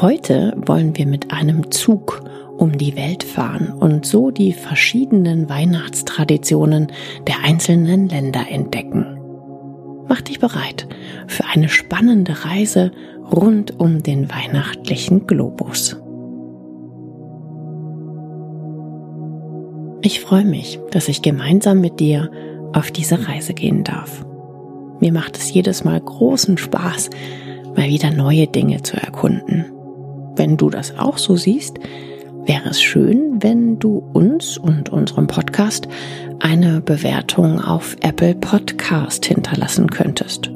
Heute wollen wir mit einem Zug um die Welt fahren und so die verschiedenen Weihnachtstraditionen der einzelnen Länder entdecken. Mach dich bereit für eine spannende Reise rund um den weihnachtlichen Globus. Ich freue mich, dass ich gemeinsam mit dir auf diese Reise gehen darf. Mir macht es jedes Mal großen Spaß, mal wieder neue Dinge zu erkunden. Wenn du das auch so siehst, wäre es schön, wenn du uns und unserem Podcast eine Bewertung auf Apple Podcast hinterlassen könntest.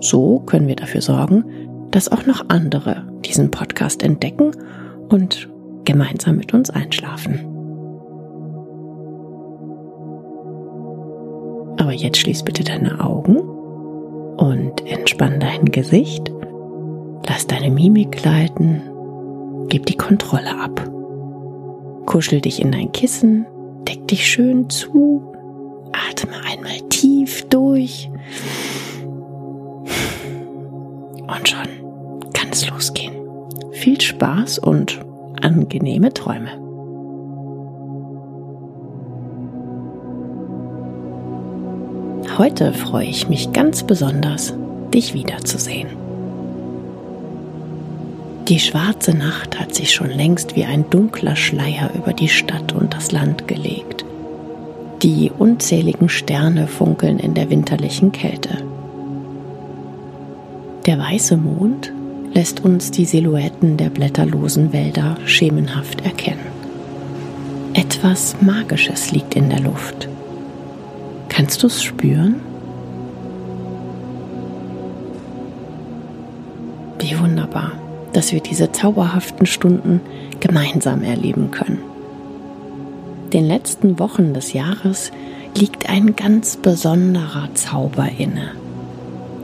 So können wir dafür sorgen, dass auch noch andere diesen Podcast entdecken und gemeinsam mit uns einschlafen. Aber jetzt schließ bitte deine Augen und entspann dein Gesicht. Lass deine Mimik gleiten Gib die Kontrolle ab. Kuschel dich in dein Kissen, deck dich schön zu, atme einmal tief durch. Und schon kann es losgehen. Viel Spaß und angenehme Träume. Heute freue ich mich ganz besonders, dich wiederzusehen. Die schwarze Nacht hat sich schon längst wie ein dunkler Schleier über die Stadt und das Land gelegt. Die unzähligen Sterne funkeln in der winterlichen Kälte. Der weiße Mond lässt uns die Silhouetten der blätterlosen Wälder schemenhaft erkennen. Etwas Magisches liegt in der Luft. Kannst du es spüren? Wie wunderbar dass wir diese zauberhaften Stunden gemeinsam erleben können. Den letzten Wochen des Jahres liegt ein ganz besonderer Zauber inne.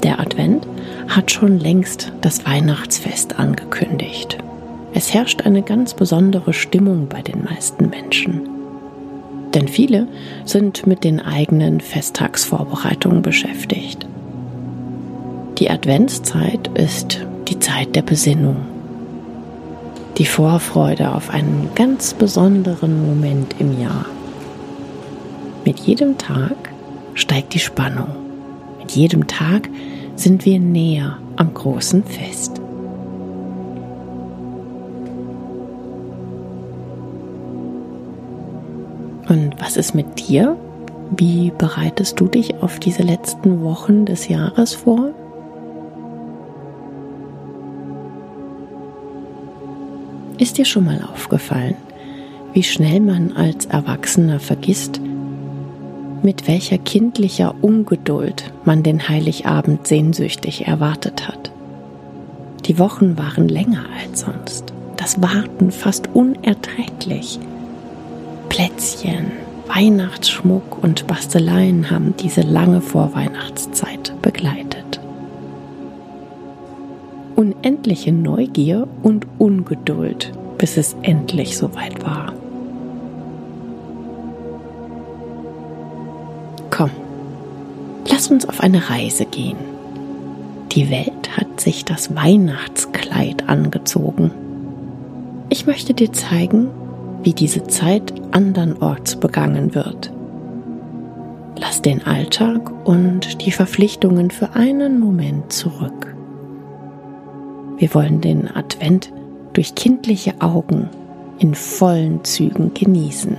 Der Advent hat schon längst das Weihnachtsfest angekündigt. Es herrscht eine ganz besondere Stimmung bei den meisten Menschen. Denn viele sind mit den eigenen Festtagsvorbereitungen beschäftigt. Die Adventszeit ist die Zeit der Besinnung. Die Vorfreude auf einen ganz besonderen Moment im Jahr. Mit jedem Tag steigt die Spannung. Mit jedem Tag sind wir näher am großen Fest. Und was ist mit dir? Wie bereitest du dich auf diese letzten Wochen des Jahres vor? Ist dir schon mal aufgefallen, wie schnell man als Erwachsener vergisst, mit welcher kindlicher Ungeduld man den Heiligabend sehnsüchtig erwartet hat? Die Wochen waren länger als sonst, das Warten fast unerträglich. Plätzchen, Weihnachtsschmuck und Basteleien haben diese lange Vorweihnachtszeit begleitet unendliche Neugier und Ungeduld, bis es endlich soweit war. Komm, lass uns auf eine Reise gehen. Die Welt hat sich das Weihnachtskleid angezogen. Ich möchte dir zeigen, wie diese Zeit andernorts begangen wird. Lass den Alltag und die Verpflichtungen für einen Moment zurück. Wir wollen den Advent durch kindliche Augen in vollen Zügen genießen.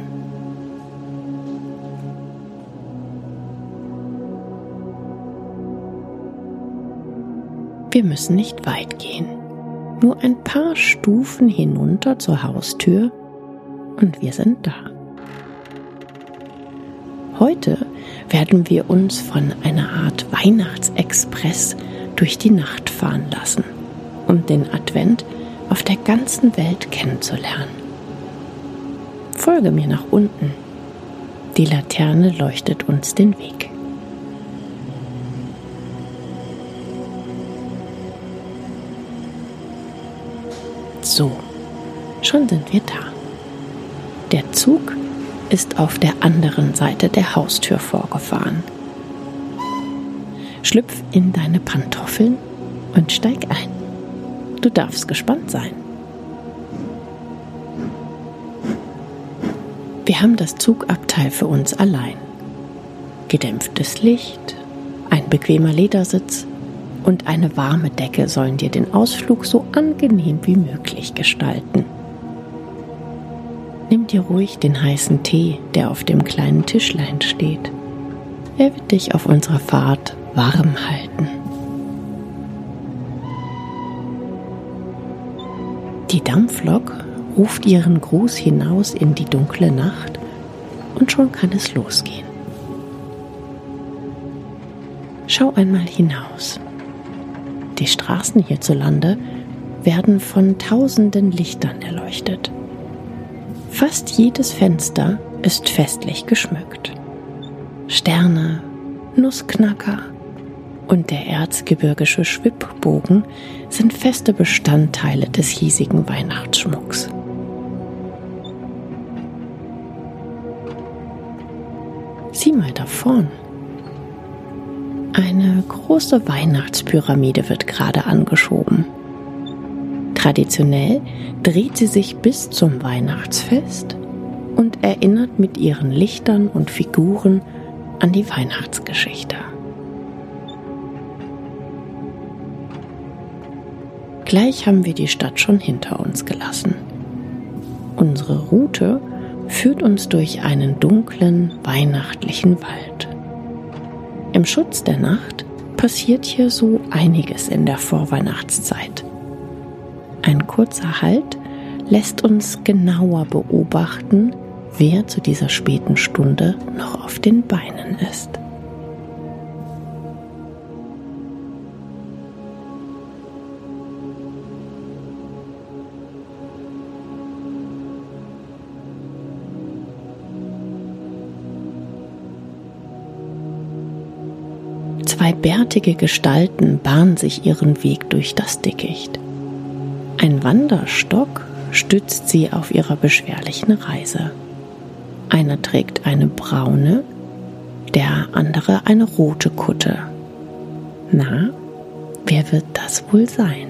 Wir müssen nicht weit gehen, nur ein paar Stufen hinunter zur Haustür und wir sind da. Heute werden wir uns von einer Art Weihnachtsexpress durch die Nacht fahren lassen um den Advent auf der ganzen Welt kennenzulernen. Folge mir nach unten. Die Laterne leuchtet uns den Weg. So, schon sind wir da. Der Zug ist auf der anderen Seite der Haustür vorgefahren. Schlüpf in deine Pantoffeln und steig ein. Du darfst gespannt sein. Wir haben das Zugabteil für uns allein. Gedämpftes Licht, ein bequemer Ledersitz und eine warme Decke sollen dir den Ausflug so angenehm wie möglich gestalten. Nimm dir ruhig den heißen Tee, der auf dem kleinen Tischlein steht. Er wird dich auf unserer Fahrt warm halten. Die Dampflok ruft ihren Gruß hinaus in die dunkle Nacht und schon kann es losgehen. Schau einmal hinaus. Die Straßen hierzulande werden von tausenden Lichtern erleuchtet. Fast jedes Fenster ist festlich geschmückt. Sterne, Nussknacker und der erzgebirgische Schwibbogen sind feste Bestandteile des hiesigen Weihnachtsschmucks. Sieh mal da vorn. Eine große Weihnachtspyramide wird gerade angeschoben. Traditionell dreht sie sich bis zum Weihnachtsfest und erinnert mit ihren Lichtern und Figuren an die Weihnachtsgeschichte. Gleich haben wir die Stadt schon hinter uns gelassen. Unsere Route führt uns durch einen dunklen, weihnachtlichen Wald. Im Schutz der Nacht passiert hier so einiges in der Vorweihnachtszeit. Ein kurzer Halt lässt uns genauer beobachten, wer zu dieser späten Stunde noch auf den Beinen ist. Bärtige Gestalten bahnen sich ihren Weg durch das Dickicht. Ein Wanderstock stützt sie auf ihrer beschwerlichen Reise. Einer trägt eine braune, der andere eine rote Kutte. Na, wer wird das wohl sein?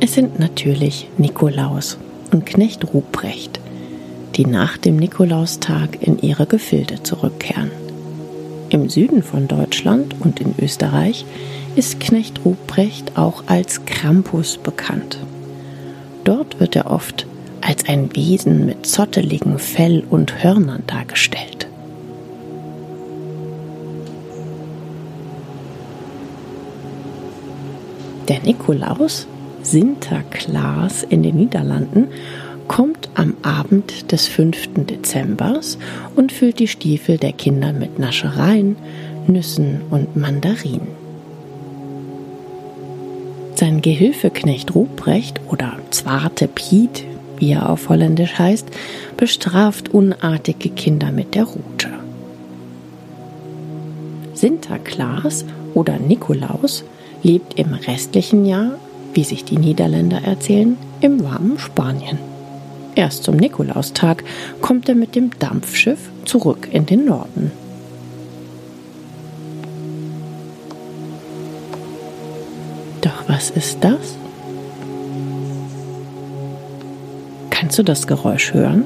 Es sind natürlich Nikolaus und Knecht Ruprecht, die nach dem Nikolaustag in ihre Gefilde zurückkehren. Im Süden von Deutschland und in Österreich ist Knecht Ruprecht auch als Krampus bekannt. Dort wird er oft als ein Wesen mit zotteligem Fell und Hörnern dargestellt. Der Nikolaus, Sinterklaas in den Niederlanden, kommt am Abend des 5. Dezembers und füllt die Stiefel der Kinder mit Naschereien, Nüssen und Mandarinen. Sein Gehilfeknecht Ruprecht oder Zwarte Piet, wie er auf Holländisch heißt, bestraft unartige Kinder mit der Rute. Sinterklaas oder Nikolaus lebt im restlichen Jahr, wie sich die Niederländer erzählen, im warmen Spanien. Erst zum Nikolaustag kommt er mit dem Dampfschiff zurück in den Norden. Doch was ist das? Kannst du das Geräusch hören?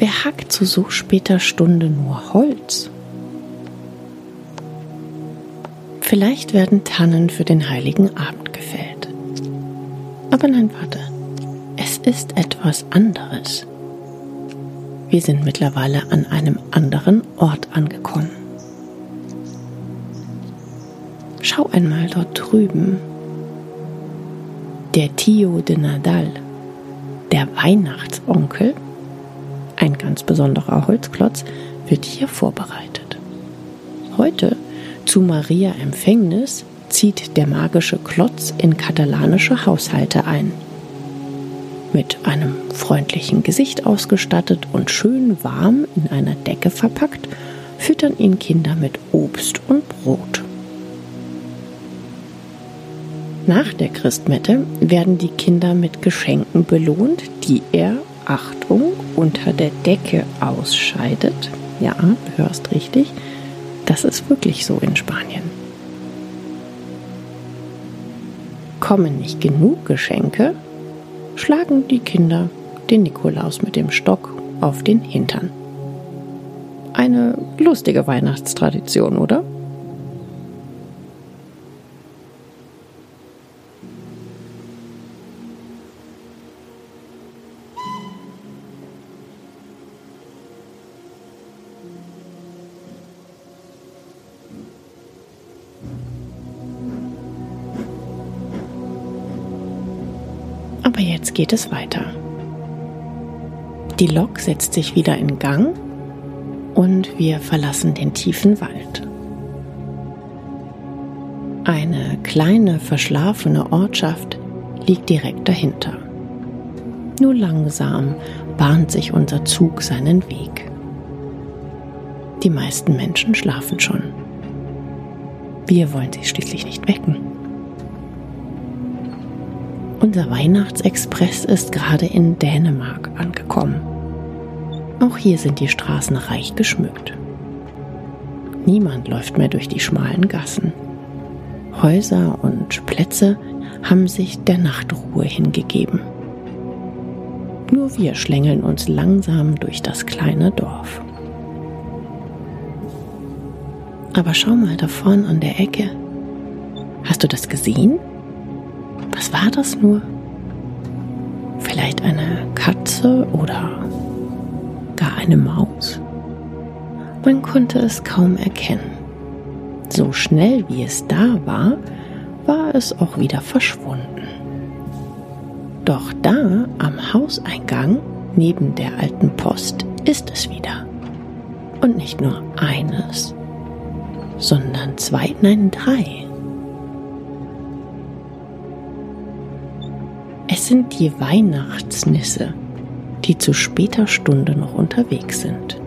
Wer hackt zu so später Stunde nur Holz? Vielleicht werden Tannen für den heiligen Abend gefällt. Aber nein, warte ist etwas anderes. Wir sind mittlerweile an einem anderen Ort angekommen. Schau einmal dort drüben. Der Tio de Nadal, der Weihnachtsonkel, ein ganz besonderer Holzklotz, wird hier vorbereitet. Heute Zu Maria Empfängnis zieht der magische Klotz in katalanische Haushalte ein. Mit einem freundlichen Gesicht ausgestattet und schön warm in einer Decke verpackt, füttern ihn Kinder mit Obst und Brot. Nach der Christmette werden die Kinder mit Geschenken belohnt, die er, Achtung, unter der Decke ausscheidet. Ja, du hörst richtig, das ist wirklich so in Spanien. Kommen nicht genug Geschenke, schlagen die Kinder den Nikolaus mit dem Stock auf den Hintern. Eine lustige Weihnachtstradition, oder? Aber jetzt geht es weiter. Die Lok setzt sich wieder in Gang und wir verlassen den tiefen Wald. Eine kleine verschlafene Ortschaft liegt direkt dahinter. Nur langsam bahnt sich unser Zug seinen Weg. Die meisten Menschen schlafen schon. Wir wollen sie schließlich nicht wecken. Unser Weihnachtsexpress ist gerade in Dänemark angekommen. Auch hier sind die Straßen reich geschmückt. Niemand läuft mehr durch die schmalen Gassen. Häuser und Plätze haben sich der Nachtruhe hingegeben. Nur wir schlängeln uns langsam durch das kleine Dorf. Aber schau mal da vorn an der Ecke. Hast du das gesehen? Was war das nur? Vielleicht eine Katze oder gar eine Maus? Man konnte es kaum erkennen. So schnell wie es da war, war es auch wieder verschwunden. Doch da am Hauseingang neben der alten Post ist es wieder. Und nicht nur eines, sondern zwei, nein, drei. Es sind die Weihnachtsnisse, die zu später Stunde noch unterwegs sind.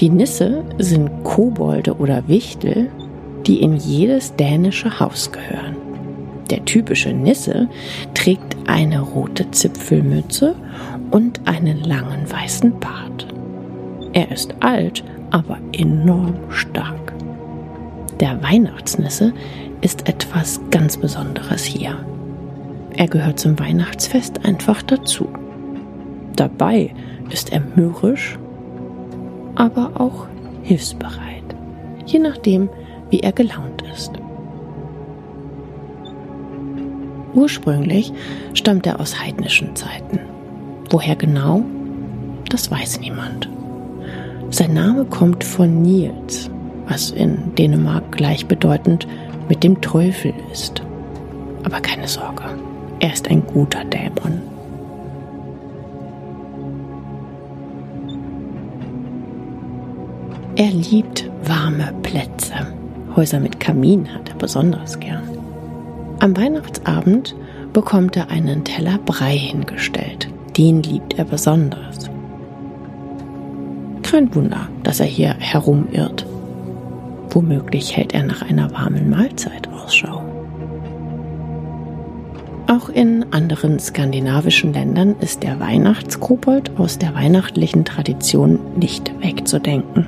Die Nisse sind Kobolde oder Wichtel, die in jedes dänische Haus gehören. Der typische Nisse trägt eine rote Zipfelmütze und einen langen weißen Bart. Er ist alt, aber enorm stark. Der Weihnachtsnisse ist etwas ganz Besonderes hier. Er gehört zum Weihnachtsfest einfach dazu. Dabei ist er mürrisch, aber auch hilfsbereit, je nachdem, wie er gelaunt ist. Ursprünglich stammt er aus heidnischen Zeiten. Woher genau? Das weiß niemand. Sein Name kommt von Niels, was in Dänemark gleichbedeutend mit dem Teufel ist. Aber keine Sorge, er ist ein guter Dämon. Er liebt warme Plätze. Häuser mit Kamin hat er besonders gern. Am Weihnachtsabend bekommt er einen Teller Brei hingestellt. Den liebt er besonders. Kein Wunder, dass er hier herumirrt. Womöglich hält er nach einer warmen Mahlzeit Ausschau. Auch in anderen skandinavischen Ländern ist der Weihnachtskobold aus der weihnachtlichen Tradition nicht wegzudenken.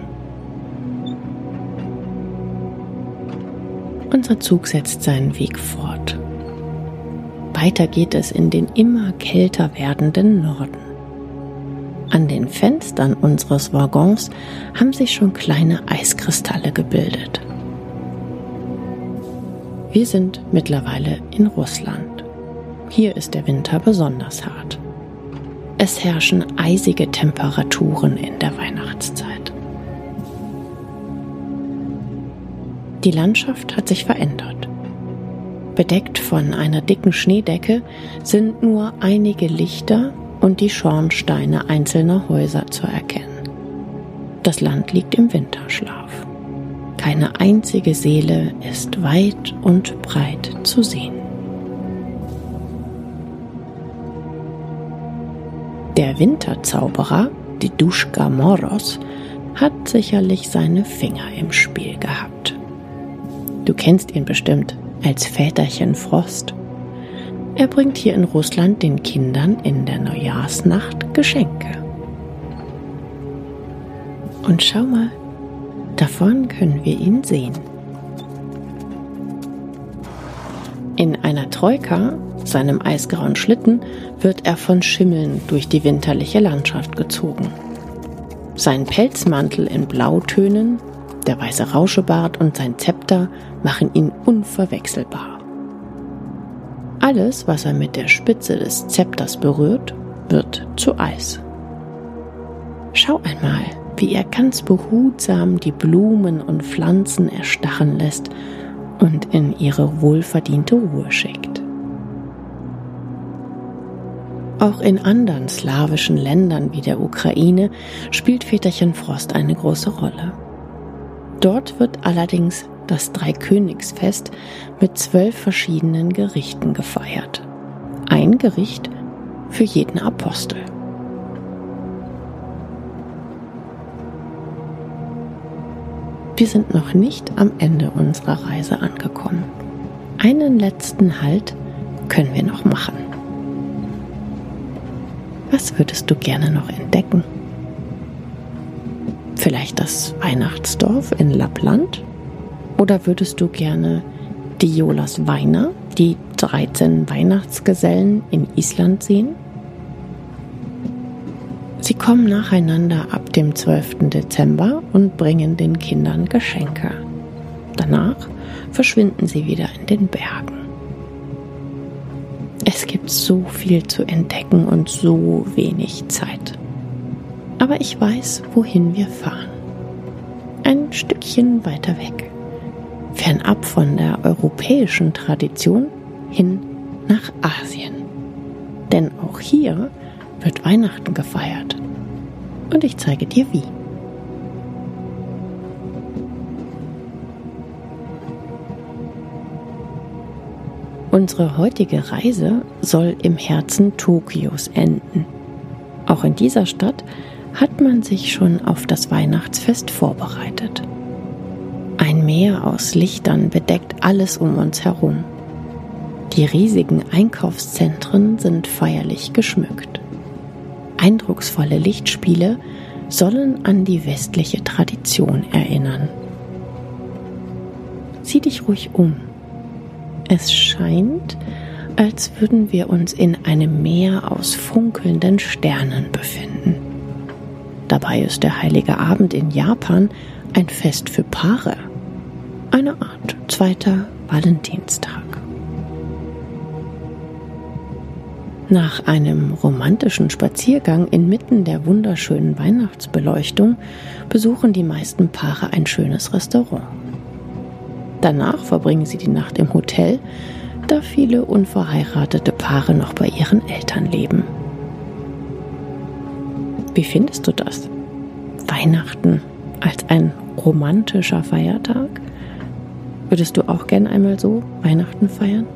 Unser Zug setzt seinen Weg fort. Weiter geht es in den immer kälter werdenden Norden. An den Fenstern unseres Waggons haben sich schon kleine Eiskristalle gebildet. Wir sind mittlerweile in Russland. Hier ist der Winter besonders hart. Es herrschen eisige Temperaturen in der Weihnachtszeit. Die Landschaft hat sich verändert. Bedeckt von einer dicken Schneedecke sind nur einige Lichter und die Schornsteine einzelner Häuser zu erkennen. Das Land liegt im Winterschlaf. keine einzige Seele ist weit und breit zu sehen. Der Winterzauberer, die Duschka Moros, hat sicherlich seine Finger im Spiel gehabt. Du kennst ihn bestimmt als Väterchen Frost. Er bringt hier in Russland den Kindern in der Neujahrsnacht Geschenke. Und schau mal, davon können wir ihn sehen. In einer Troika, seinem eisgrauen Schlitten, wird er von Schimmeln durch die winterliche Landschaft gezogen. Sein Pelzmantel in Blautönen, der weiße Rauschebart und sein Zepter machen ihn unverwechselbar. Alles, was er mit der Spitze des Zepters berührt, wird zu Eis. Schau einmal, wie er ganz behutsam die Blumen und Pflanzen erstarren lässt und in ihre wohlverdiente Ruhe schickt. Auch in anderen slawischen Ländern wie der Ukraine spielt Väterchen Frost eine große Rolle. Dort wird allerdings das Dreikönigsfest mit zwölf verschiedenen Gerichten gefeiert. Ein Gericht für jeden Apostel. Wir sind noch nicht am Ende unserer Reise angekommen. Einen letzten Halt können wir noch machen. Was würdest du gerne noch entdecken? Vielleicht das Weihnachtsdorf in Lappland? Oder würdest du gerne die Jolas Weiner, die 13 Weihnachtsgesellen in Island sehen? Sie kommen nacheinander ab dem 12. Dezember und bringen den Kindern Geschenke. Danach verschwinden sie wieder in den Bergen. Es gibt so viel zu entdecken und so wenig Zeit. Aber ich weiß, wohin wir fahren. Ein Stückchen weiter weg. Fernab von der europäischen Tradition hin nach Asien. Denn auch hier wird Weihnachten gefeiert. Und ich zeige dir wie. Unsere heutige Reise soll im Herzen Tokios enden. Auch in dieser Stadt hat man sich schon auf das Weihnachtsfest vorbereitet. Ein Meer aus Lichtern bedeckt alles um uns herum. Die riesigen Einkaufszentren sind feierlich geschmückt. Eindrucksvolle Lichtspiele sollen an die westliche Tradition erinnern. Sieh dich ruhig um. Es scheint, als würden wir uns in einem Meer aus funkelnden Sternen befinden. Dabei ist der heilige Abend in Japan ein Fest für Paare. Eine Art zweiter Valentinstag. Nach einem romantischen Spaziergang inmitten der wunderschönen Weihnachtsbeleuchtung besuchen die meisten Paare ein schönes Restaurant. Danach verbringen sie die Nacht im Hotel, da viele unverheiratete Paare noch bei ihren Eltern leben. Wie findest du das? Weihnachten als ein romantischer Feiertag? Würdest du auch gern einmal so Weihnachten feiern?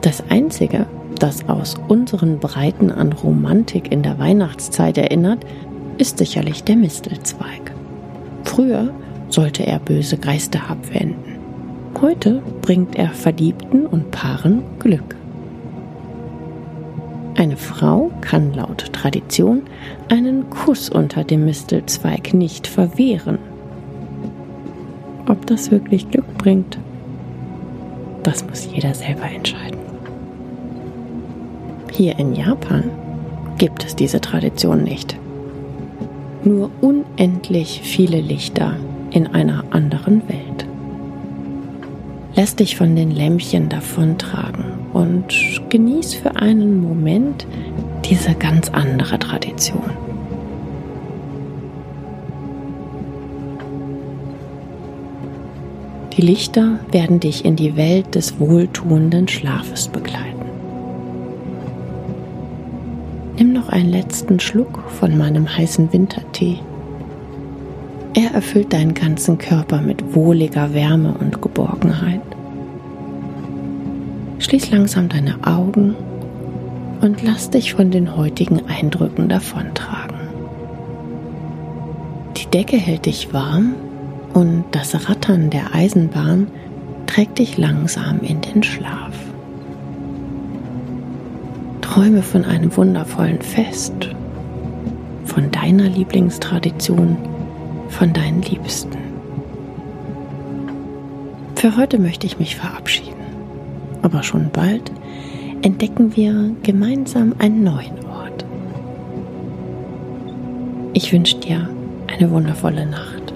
Das Einzige, das aus unseren Breiten an Romantik in der Weihnachtszeit erinnert, ist sicherlich der Mistelzweig. Früher sollte er böse Geister abwenden. Heute bringt er Verliebten und Paaren Glück. Eine Frau kann laut Tradition einen Kuss unter dem Mistelzweig nicht verwehren. Ob das wirklich Glück bringt, das muss jeder selber entscheiden. Hier in Japan gibt es diese Tradition nicht. Nur unendlich viele Lichter in einer anderen Welt. Lass dich von den Lämpchen davontragen und genieß für einen Moment diese ganz andere Tradition. Die Lichter werden dich in die Welt des wohltuenden Schlafes begleiten. Nimm noch einen letzten Schluck von meinem heißen Wintertee. Er erfüllt deinen ganzen Körper mit wohliger Wärme und Geborgenheit. Schließ langsam deine Augen und lass dich von den heutigen Eindrücken davontragen. Die Decke hält dich warm und das Rattern der Eisenbahn trägt dich langsam in den Schlaf. Träume von einem wundervollen Fest, von deiner Lieblingstradition, von deinen Liebsten. Für heute möchte ich mich verabschieden, aber schon bald entdecken wir gemeinsam einen neuen Ort. Ich wünsche dir eine wundervolle Nacht.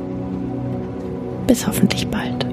Bis hoffentlich bald.